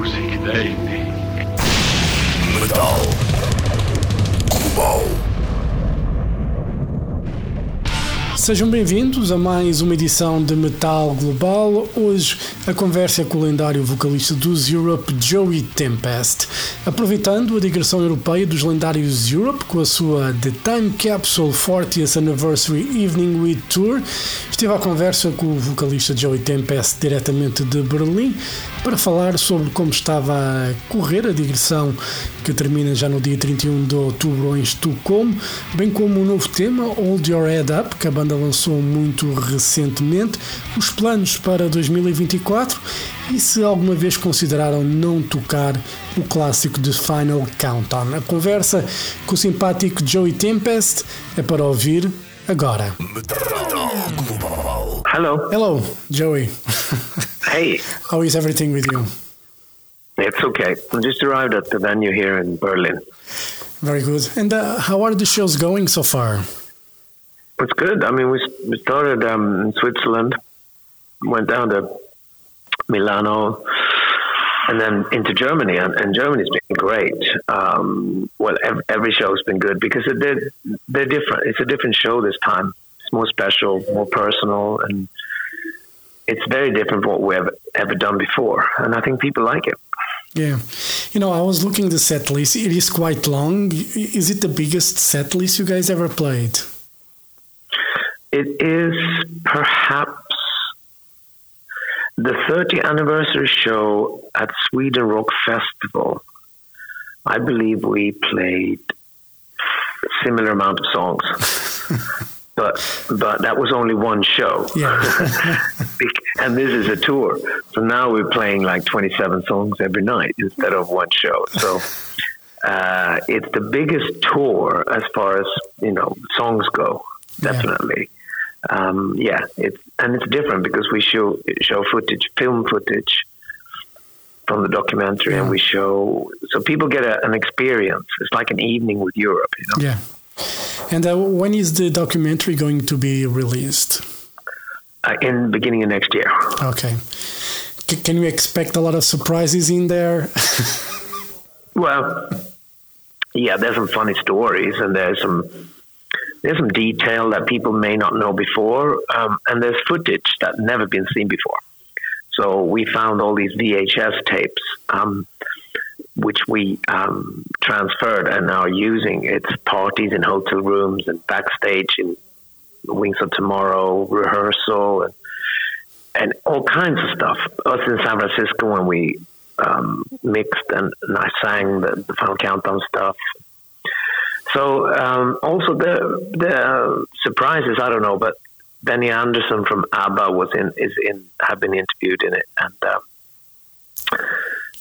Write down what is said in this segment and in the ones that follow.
Music they. Metal. Global. Sejam bem-vindos a mais uma edição de Metal Global. Hoje a conversa é com o lendário vocalista dos Europe, Joey Tempest. Aproveitando a digressão europeia dos lendários Europe com a sua The Time Capsule 40th Anniversary Evening with Tour, estive à conversa com o vocalista Joey Tempest diretamente de Berlim para falar sobre como estava a correr a digressão que termina já no dia 31 de outubro em Estocolmo, bem como o novo tema Hold Your Head Up, que a banda lançou muito recentemente, os planos para 2024 e se alguma vez consideraram não tocar o clássico de Final Countdown. A conversa com o simpático Joey Tempest é para ouvir agora. Hello. Hello, Joey. Hey, How is everything with you? it's okay. I just arrived at the venue here in Berlin. Very good. And uh, how are the shows going so far? It's good. I mean, we, we started um, in Switzerland, went down to Milano, and then into Germany. And, and Germany's been great. Um, well, every, every show's been good because they're, they're different. It's a different show this time. It's more special, more personal, and it's very different from what we've ever done before. And I think people like it. Yeah. You know, I was looking the set list. It is quite long. Is it the biggest set list you guys ever played? It is perhaps the 30th anniversary show at Sweden Rock Festival. I believe we played similar amount of songs. but but that was only one show. Yeah. And this is a tour. So now we're playing like 27 songs every night instead of one show. So uh, it's the biggest tour as far as, you know, songs go, Yeah. definitely. Um, yeah, it's and it's different because we show show footage, film footage from the documentary, and we show so people get a, an experience. It's like an evening with Europe, you know. Yeah. And uh, when is the documentary going to be released? Uh, in the beginning of next year. Okay. C- can we expect a lot of surprises in there? Well, yeah, there's some funny stories, and there's some there's some detail that people may not know before, um, and there's footage that never been seen before. So we found all these VHS tapes, um, which we um, transferred and are using. It's parties in hotel rooms and backstage in Wings of Tomorrow rehearsal and and all kinds of stuff. Us in San Francisco when we um, mixed and, and I sang the, the Final Countdown stuff. So um, also the the surprises I don't know, but Benny Andersson from ABBA was in is in have been interviewed in it, and um,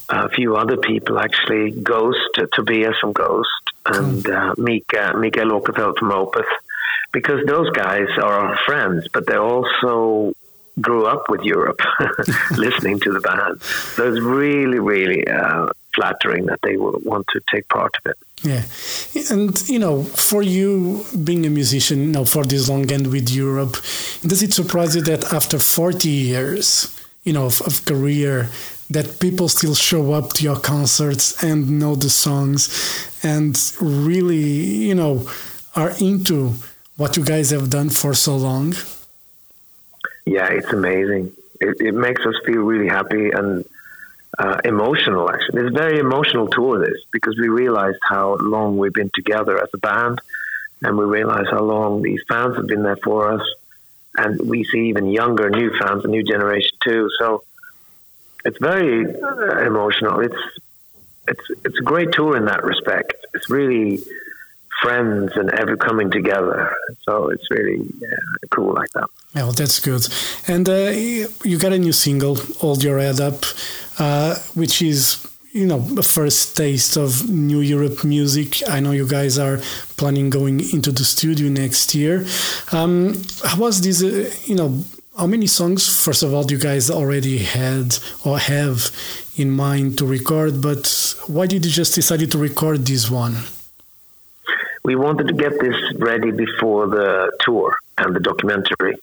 a few other people actually. Ghost Tobias from Ghost and uh, Mika Mikael Åkerfeldt from Opeth, because those guys are our friends, but they also grew up with Europe, listening to the band. So it's really, really uh, flattering that they would want to take part of it. yeah. And, you know, for you being a musician, you know, for this long end with Europe, does it surprise you that after 40 years, you know, of, of career, that people still show up to your concerts and know the songs and really, you know, are into what you guys have done for so long? Yeah, it's amazing. It, it makes us feel really happy and uh, emotional, actually. It's a very emotional tour, this, because we realized how long we've been together as a band, and we realized how long these fans have been there for us. And we see even younger, new fans, a new generation too. So it's very emotional. It's it's it's a great tour in that respect. It's really friends and ever coming together. So it's really yeah, cool like that. Well, that's good. And uh, you got a new single, Hold Your Head Up, uh, which is, you know, a first taste of New Europe music. I know you guys are planning going into the studio next year. Um, how was this, uh, you know, how many songs, first of all, do you guys already had or have in mind to record? But why did you just decide to record this one? we wanted to get this ready before the tour and the documentary.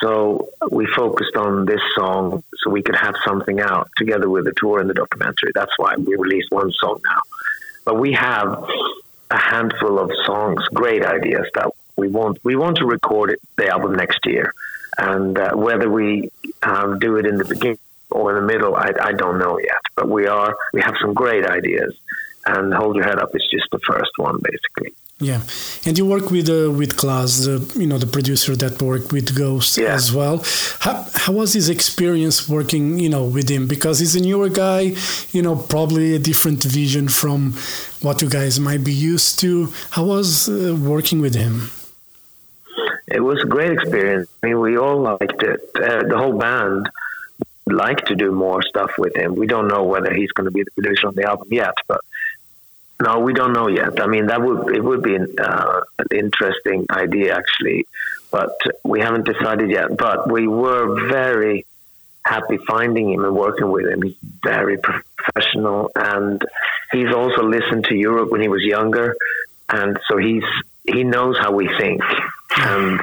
So we focused on this song so we could have something out together with the tour and the documentary. That's why we released one song now. But we have a handful of songs, great ideas that we want. We want to record the album next year, and uh, whether we um, do it in the beginning or in the middle, I, I don't know yet. But we are we have some great ideas, and Hold Your Head Up is just the first one, basically. Yeah, and you work with uh, with Klas, the you know the producer that worked with Ghost Yeah. as well. How how was his experience working you know with him? Because he's a newer guy, you know, probably a different vision from what you guys might be used to. How was uh, working with him? It was a great experience. I mean, we all liked it. Uh, the whole band would like to do more stuff with him. We don't know whether he's going to be the producer on the album yet, but no, we don't know yet. I mean, that would it would be an, uh, an interesting idea actually, but we haven't decided yet. But we were very happy finding him and working with him. He's very professional, and he's also listened to Europe when he was younger, and so he's he knows how we think, and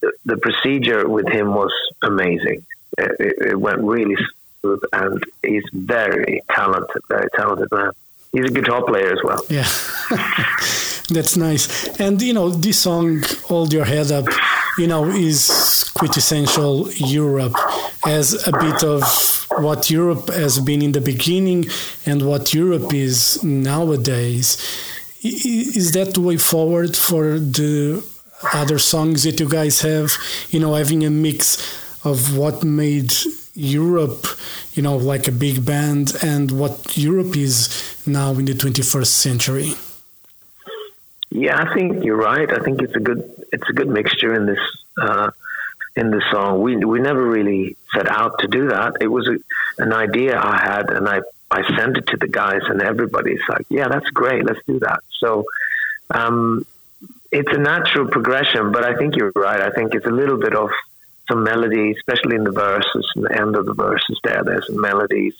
the, the procedure with him was amazing. It, it, went really smooth, and he's very talented, very talented man. He's a guitar player as well. Yeah, that's nice. And you know, this song, "Hold Your Head Up," you know, is quintessential Europe as a bit of what Europe has been in the beginning and what Europe is nowadays. Is that the way forward for the other songs that you guys have? You know, having a mix of what made Europe, you know, like a big band, and what Europe is now in the 21st century. Yeah, I think you're right. I think it's a good it's a good mixture in this uh, in this song. We we never really set out to do that. It was a, an idea I had, and I I sent it to the guys, and everybody's like, "Yeah, that's great. Let's do that." So. Um, it's a natural progression, but I think you're right. I think it's a little bit of some melody, especially in the verses, and the end of the verses. There, there's some melodies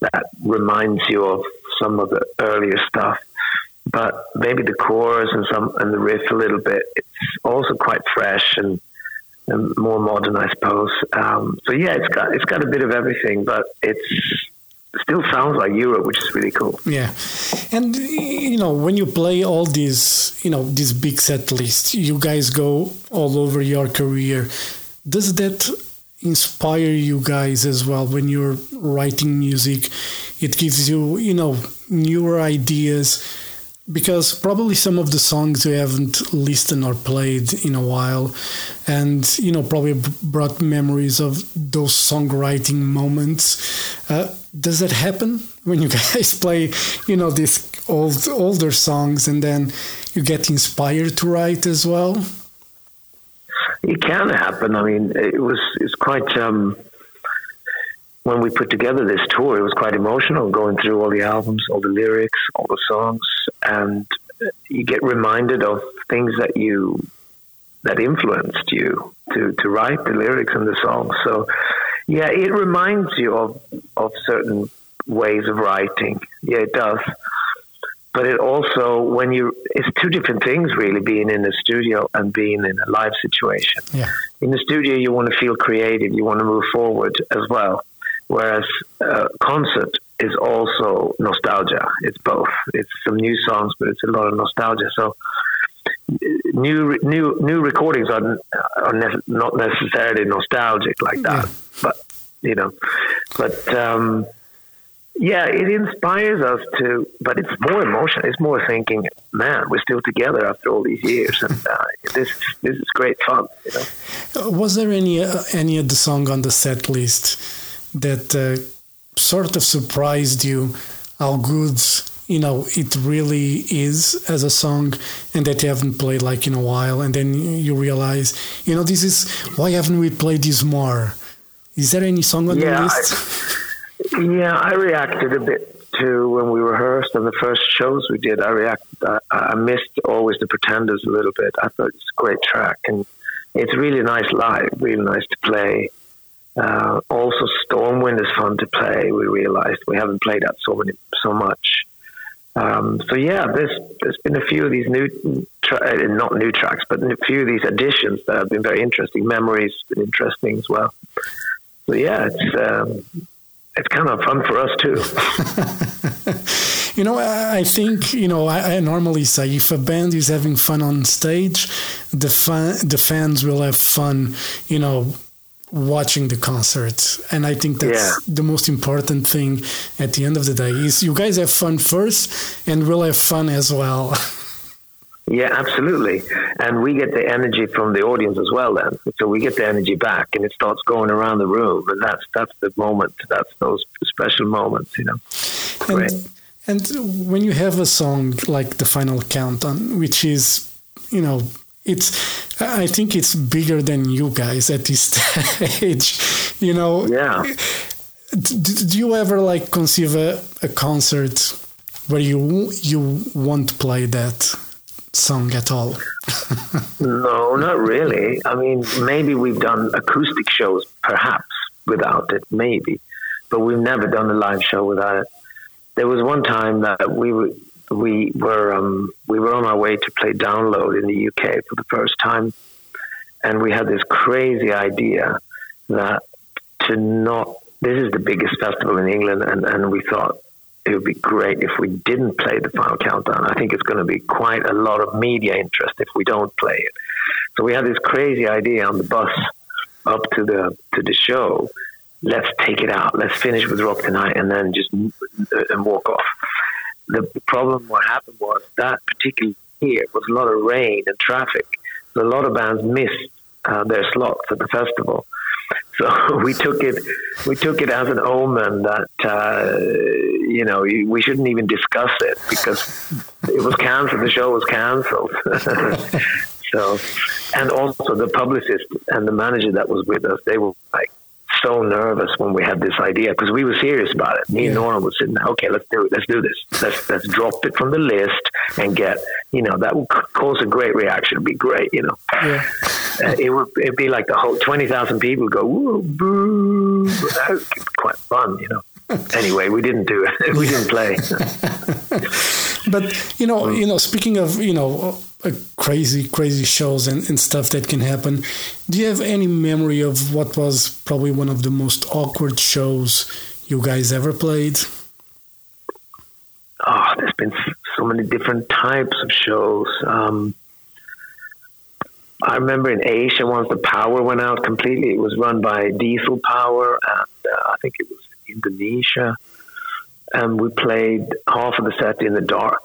that reminds you of some of the earlier stuff but maybe the chorus and some and the riff a little bit. It's also quite fresh and, and more modern, I suppose. Um, so yeah, it's got it's got a bit of everything, but it's it still sounds like Europe, which is really cool. Yeah, and you know when you play all these, you know, these big set lists, you guys go all over your career. Does that inspire you guys as well when you're writing music? It gives you, you know, newer ideas because probably some of the songs you haven't listened or played in a while and you know probably brought memories of those songwriting moments uh, does that happen when you guys play you know these old older songs and then you get inspired to write as well It can happen. I mean, it was it's quite. Um, when we put together this tour, it was quite emotional going through all the albums, all the lyrics, all the songs, and you get reminded of things that you that influenced you to to write the lyrics and the songs. So, yeah, it reminds you of of certain ways of writing. Yeah, it does. But it also, when you, it's two different things really, being in a studio and being in a live situation. Yeah. In the studio you want to feel creative you want to move forward as well. Whereas uh, concert is also nostalgia. It's both. It's some new songs but it's a lot of nostalgia. So new new new recordings are, are ne- not necessarily nostalgic like that Yeah. but you know but um yeah, it inspires us to, but it's more emotion. It's more thinking, man, we're still together after all these years, and uh, this this is great fun. You know? Uh, Was there any uh, any of the song on the set list that uh, sort of surprised you how good you know it really is as a song, and that you haven't played like in a while, and then you realize you know this is why haven't we played this more? Is there any song on the Yeah, list? Yeah, I reacted a bit to when we rehearsed and the first shows we did. I reacted. I, I missed always the Pretenders a little bit. I thought it's a great track and it's really nice live, really nice to play. Uh, also, Stormwind is fun to play. We realized we haven't played that so many so much. Um, so yeah, there's there's been a few of these new, tra- uh, not new tracks, but a few of these additions that have been very interesting. Memories been interesting as well. So yeah, it's um, it's kind of fun for us too. you know, I think you know I, I, normally say if a band is having fun on stage, the fan the fans will have fun. You know, watching the concert and i think that's yeah. the most important thing at the end of the day is you guys have fun first and we'll have fun as well. Yeah absolutely. And we get the energy from the audience as well then. So we get the energy back and it starts going around the room. And that's that's the moment. That's those special moments you know. Great. and, and when you have a song like the final countdown which is you know it's I think it's bigger than you guys at this stage. you know. Yeah. Do, you ever like conceive a, a concert where you you won't play that song at all? no, not really. I mean, maybe we've done acoustic shows, perhaps without it, maybe, but we've never done a live show without it. There was one time that we were we were um, we were on our way to play Download in the UK for the first time, and we had this crazy idea that to not this is the biggest festival in England, and, and we thought it would be great if we didn't play the final countdown. I think it's going to be quite a lot of media interest if we don't play it. So we had this crazy idea on the bus up to the to the show. Let's take it out. Let's finish with Rock the Night, and then just and walk off the problem what happened was that particular year was a lot of rain and traffic. So a lot of bands missed uh, their slots at the festival. So we took it we took it as an omen that uh, you know we shouldn't even discuss it because it was cancelled. The show was cancelled. so, and also the publicist and the manager that was with us, they were like, so nervous when we had this idea because we were serious about it. Me yeah. and Norum was sitting okay, let's do it. Let's do this. Let's, let's drop it from the list and get, you know, that would cause a great reaction. It'd be great, you know. Yeah. Uh, it would it'd be like the whole 20,000 people go, woo, boo. That would be quite fun, you know. anyway, we didn't do it. we didn't play. but, you know, you know, speaking of, you know, crazy, crazy shows and, and stuff that can happen. Do you have any memory of what was probably one of the most awkward shows you guys ever played? Oh, there's been so many different types of shows. Um, I remember in Asia once the power went out completely. It was run by Diesel Power, and uh, I think it was Indonesia. And we played half of the set in the dark,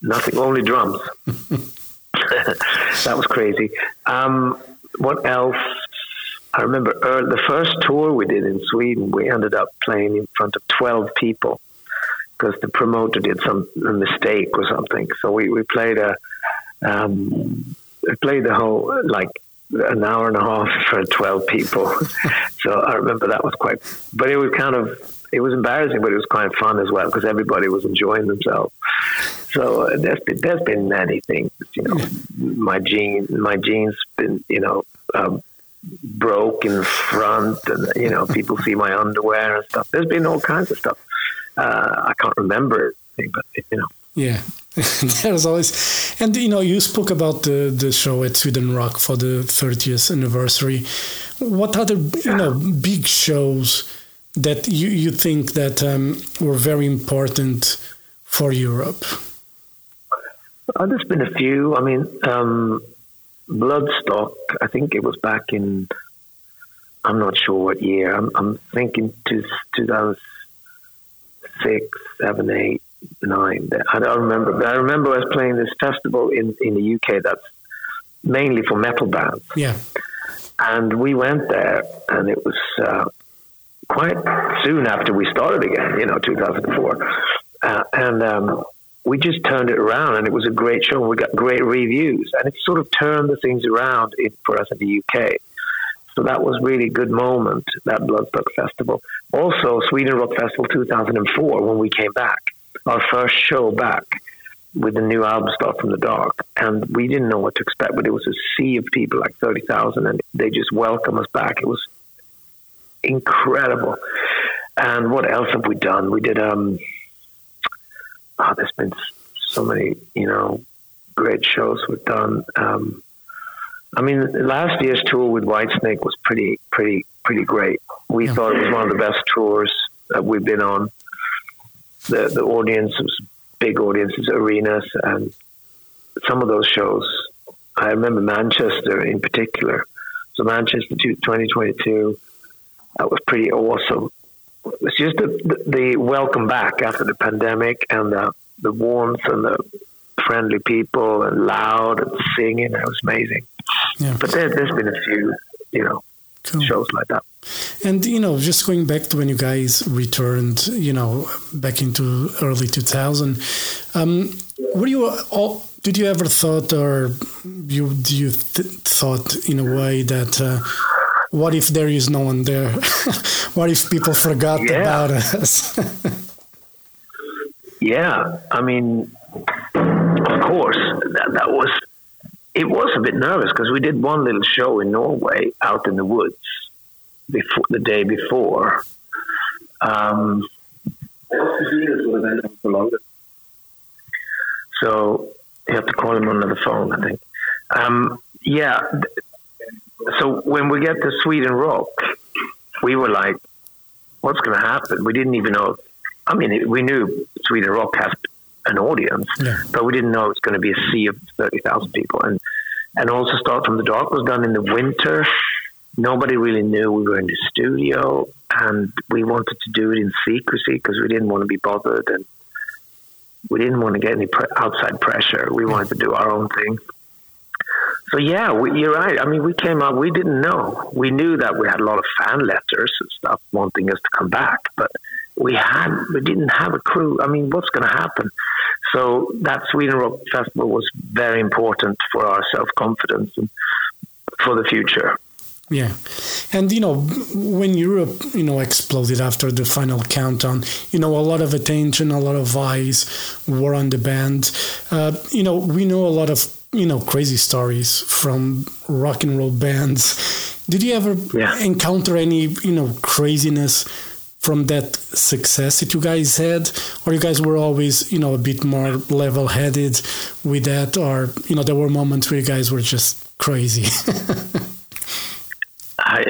nothing, only drums. that was crazy. Um, what else? I remember early, the first tour we did in Sweden, we ended up playing in front of 12 people because the promoter did some mistake or something. So we, we played a um, played the whole like an hour and a half for 12 people. so I remember that was quite, but it was kind of it was embarrassing, but it was quite fun as well because everybody was enjoying themselves. So uh, there's been there's been many things. You know, my jeans my jeans been you know um, broke in front, and you know people see my underwear and stuff. There's been all kinds of stuff. Uh, I can't remember but you know. Yeah, there's always, and you know, you spoke about the the show at Sweden Rock for the 30th anniversary. What other you know big shows that you, you think that um, were very important for Europe? Uh, there's been a few. I mean, um, Bloodstock, I think it was back in, I'm not sure what year. I'm, I'm thinking to 2006, 7, 8, 9. I don't remember. But I remember I was playing this festival in, in the UK that's mainly for metal bands. Yeah. And we went there, and it was uh, quite soon after we started again, you know, 2004. Uh, and um, we just turned it around and it was a great show. and We got great reviews and it sort of turned the things around in, for us in the UK. So that was really a good moment, that Bloodstock Festival. Also, Sweden Rock Festival 2004, when we came back, our first show back with the new album Start from the Dark. And we didn't know what to expect, but it was a sea of people, like 30,000, and they just welcomed us back. It was incredible. And what else have we done? We did um, oh, there's been so many, you know, great shows we've done. Um, I mean, last year's tour with Whitesnake was pretty, pretty, pretty great. We yeah. thought it was one of the best tours that we've been on. The the audience was big audiences, arenas, and some of those shows. I remember Manchester in particular. So Manchester 2022, that was pretty awesome. It's just the, the, welcome back after the pandemic and the, the warmth and the friendly people and loud and singing. It was amazing. Yeah. But there, has been a few, you know, cool. shows like that. And you know, just going back to when you guys returned, you know, back into early 2000, um, were you all? Did you ever thought, or you do you th- thought in a way that? Uh, what if there is no one there? what if people forgot yeah. about us? yeah, I mean, of course, that, that was it was a bit nervous because we did one little show in Norway out in the woods before the day before. Um, so you have to call him on the phone, I think. Um, yeah. So when we get to Sweden Rock, we were like, "What's going to happen?" We didn't even know. I mean, we knew Sweden Rock has an audience, yeah. but we didn't know it's going to be a sea of thirty thousand people. And and also Start from the Dark was done in the winter. Nobody really knew we were in the studio, and we wanted to do it in secrecy because we didn't want to be bothered and we didn't want to get any pre- outside pressure. We wanted to do our own thing. So yeah, we, you're right. I mean, we came up. We didn't know. We knew that we had a lot of fan letters and stuff wanting us to come back, but we had we didn't have a crew. I mean, what's going to happen? So that Sweden Rock Festival was very important for our self confidence and for the future. Yeah, and you know when Europe you know exploded after the final countdown, you know a lot of attention, a lot of eyes were on the band. Uh, you know we know a lot of you know crazy stories from rock and roll bands. Did you ever yeah. encounter any you know craziness from that success that you guys had, or you guys were always you know a bit more level headed with that, or you know there were moments where you guys were just crazy. I,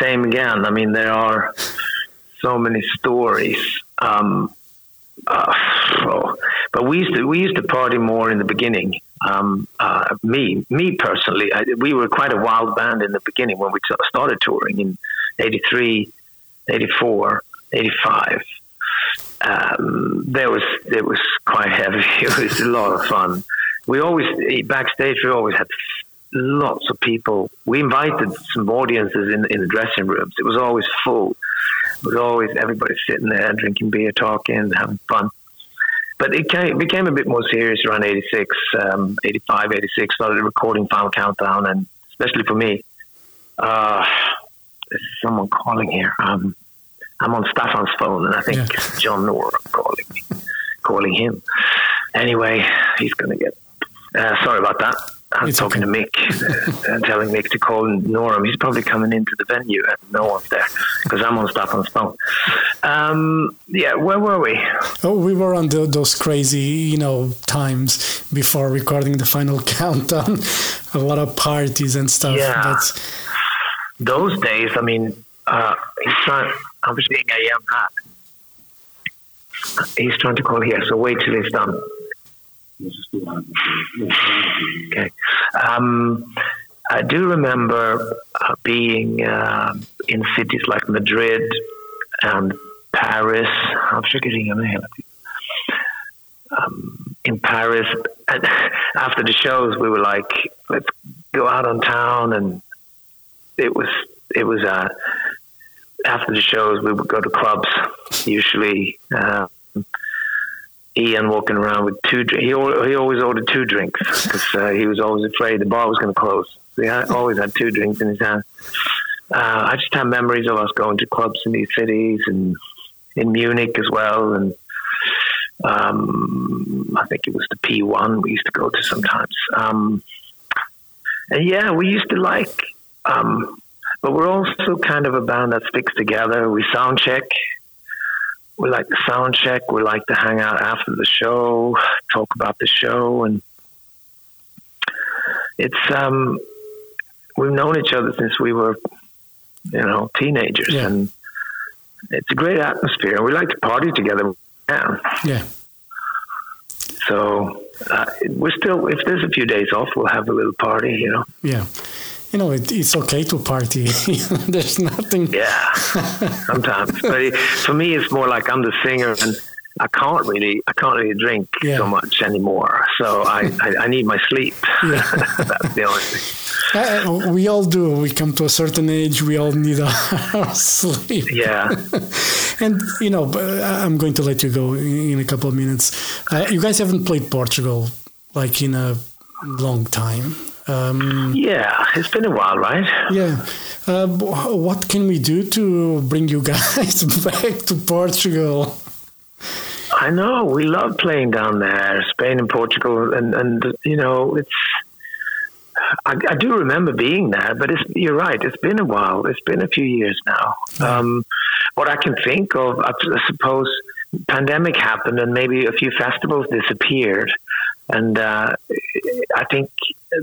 same again. I mean, there are so many stories. Um, uh, but we used to we used to party more in the beginning. Um, uh, me, me personally, I, we were quite a wild band in the beginning when we started touring in 83, 84, 85. Um, there was it was quite heavy. It was a lot of fun. We always backstage. We always had lots of people. We invited some audiences in in the dressing rooms. It was always full. It was always everybody sitting there drinking beer, talking, having fun. But it, came, became a bit more serious around 86, um, 85, 86. Started recording Final Countdown, and especially for me, uh, there's someone calling here. Um, I'm on Staffan's phone, and I think yeah. John Norum calling me, calling him. Anyway, he's going to get. Uh, sorry about that. I'm it's talking okay. to Mick and uh, telling Mick to call Norum. He's probably coming into the venue and no one's there because I'm on Staffan's phone. Um, yeah, where were we? Oh, we were on the, those crazy, you know, times before recording the final countdown. A lot of parties and stuff. Yeah. That's... Those days, I mean, uh, he's trying. I'm seeing AM hat. He's trying to call here, so wait till he's done. Okay. Um, I do remember uh, being uh, in cities like Madrid and Paris. I'm forgetting your name. Um, in Paris, and after the shows, we were like, "Let's go out on town," and it was it was uh, after the shows we would go to clubs usually. Uh, Ian walking around with two. He he always ordered two drinks because uh, he was always afraid the bar was going to close. So he had, always had two drinks in his hand. Uh, I just have memories of us going to clubs in these cities and in Munich as well, and um, I think it was the P one we used to go to sometimes. Um, and yeah, we used to like, um, but we're also kind of a band that sticks together. We sound check we like to sound check. We like to hang out after the show, talk about the show, and it's um, we've known each other since we were, you know, teenagers, Yeah. and it's a great atmosphere. And we like to party together. Yeah. Yeah. So uh, we're still, if there's a few days off, we'll have a little party. You know. Yeah. You know, it, it's okay to party. There's nothing. Yeah, sometimes. but it, for me, it's more like I'm the singer, and I can't really, I can't really drink Yeah. so much anymore. So I, I, I need my sleep. Yeah. That's the only thing. Uh, we all do. We come to a certain age, we all need our sleep. Yeah. And, you know, I'm going to let you go in in a couple of minutes. Uh, you guys haven't played Portugal like in a long time. Um, Yeah, it's been a while, right? yeah. Uh, what can we do to bring you guys back to Portugal? I know we love playing down there, Spain and Portugal, and and you know it's. I, I do remember being there, but it's, you're right. It's been a while. It's been a few years now. Um, what I can think of, I suppose, pandemic happened, and maybe a few festivals disappeared, and uh, I think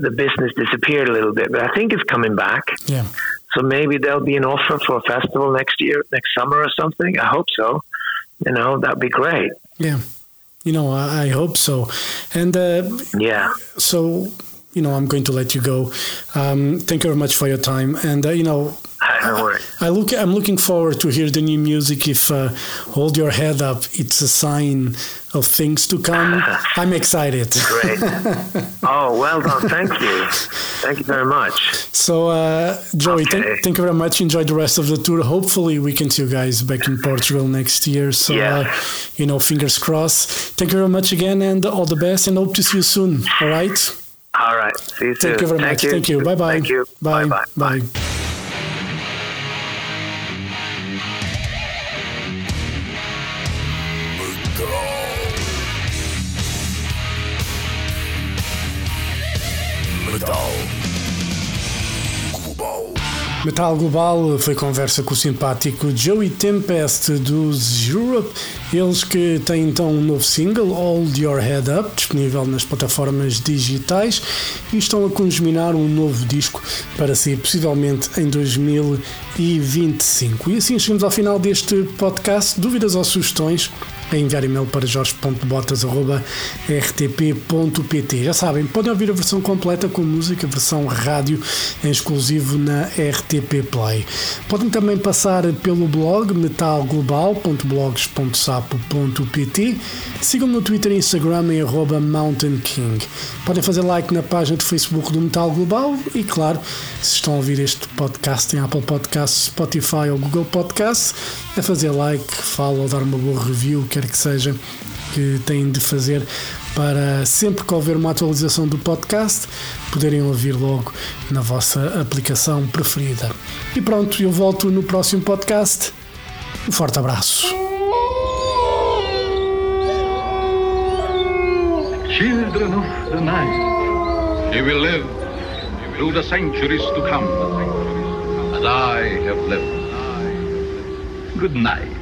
the business disappeared a little bit. But I think it's coming back. Yeah. So maybe there'll be an offer for a festival next year, next summer or something. I hope so. You know, that'd be great. Yeah. You know, I, I hope so. And uh, Yeah. so, you know, I'm going to let you go. Um, thank you very much for your time. And, uh, you know, No worries. I look. I'm looking forward to hear the new music. If uh, hold your head up, it's a sign of things to come. I'm excited. Great. oh, well done. Thank you. Thank you very much. So, uh, Joey, Okay. thank, thank you very much. Enjoy the rest of the tour. Hopefully, we can see you guys back in Portugal next year. So, Yeah. uh, you know, fingers crossed. Thank you very much again, and all the best. And hope to see you soon. All right. All right. See you soon. Thank you very much. Thank you. Bye bye. Thank you. Bye-bye. bye. Metal. Global. Metal Global foi conversa com o simpático Joey Tempest dos Europe, eles que têm então um novo single, Hold Your Head Up, disponível nas plataformas digitais e estão a congeminar um novo disco para sair possivelmente em 2025. E assim chegamos ao final deste podcast. Dúvidas ou sugestões? A enviar e-mail para jorge.botas.rtp.pt. Já sabem, podem ouvir a versão completa com música, versão rádio, em exclusivo na RTP Play. Podem também passar pelo blog metalglobal.blogs.sapo.pt. Sigam-me no Twitter e Instagram em arroba Mountain King. Podem fazer like na página de Facebook do Metal Global e, claro, se estão a ouvir este podcast em Apple Podcasts, Spotify ou Google Podcasts, é fazer like, follow, dar uma boa review, quer que seja, que têm de fazer para sempre que houver uma atualização do podcast, poderem ouvir logo na vossa aplicação preferida. E pronto, eu volto no próximo podcast. Um forte abraço. Children of the night, you will live through the centuries to come, as I have lived. Good night.